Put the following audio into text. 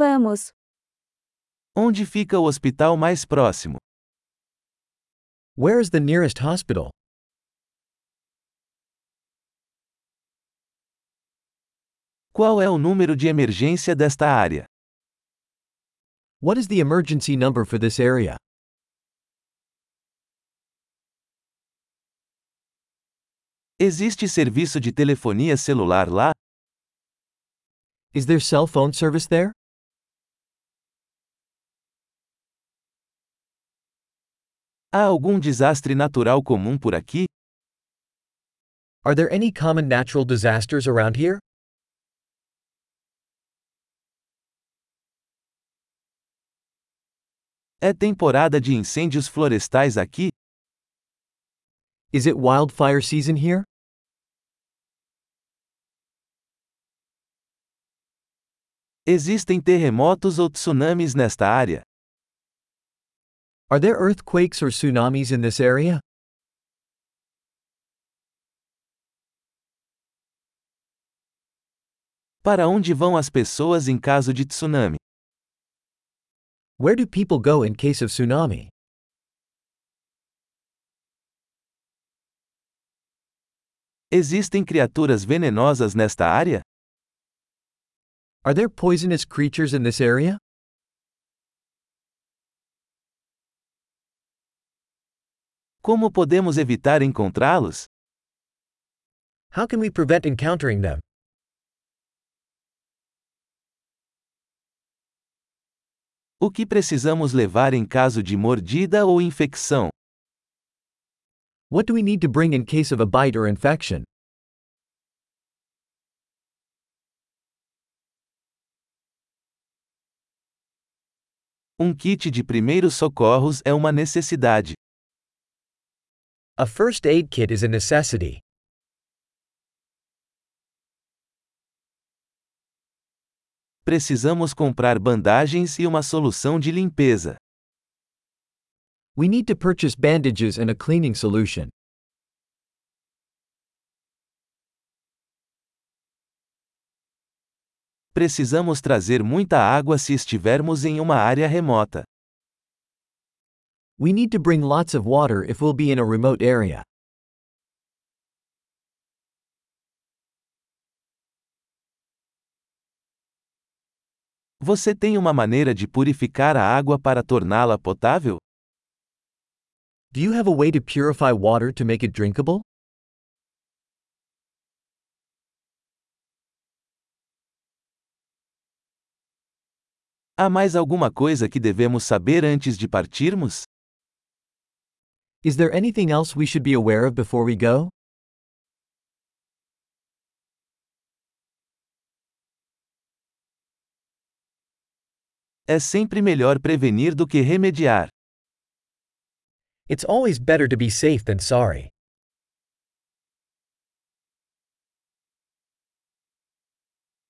Vamos. Onde fica o hospital mais próximo? Where is the nearest hospital? Qual é o número de emergência desta área? What is the emergency number for this area? Existe serviço de telefonia celular lá? Is there cell phone service there? Há algum desastre natural comum por aqui? Are there any common natural disasters around here? É temporada de incêndios florestais aqui? Is it wildfire season here? Existem terremotos ou tsunamis nesta área? Are there earthquakes or tsunamis in this area? Para onde vão as pessoas em caso de tsunami? Where do people go in case of tsunami? Existem criaturas venenosas nesta área? Are there poisonous creatures in this area? Como podemos evitar encontrá-los? How can we prevent encountering them? O que precisamos levar em caso de mordida ou infecção? What do we need to bring in case of a bite or infection? Um kit de primeiros socorros é uma necessidade. A first aid kit is a necessity. Precisamos comprar bandagens e uma solução de limpeza. We need to purchase bandages and a cleaning solution. Precisamos trazer muita água se estivermos em uma área remota. We need to bring lots of water if we'll be in a remote area. Você tem uma maneira de purificar a água para torná-la potável? Do you have a way to purify water to make it drinkable? Há mais alguma coisa que devemos saber antes de partirmos? Is there anything else we should be aware of before we go? É sempre melhor prevenir do que remediar. It's always better to be safe than sorry.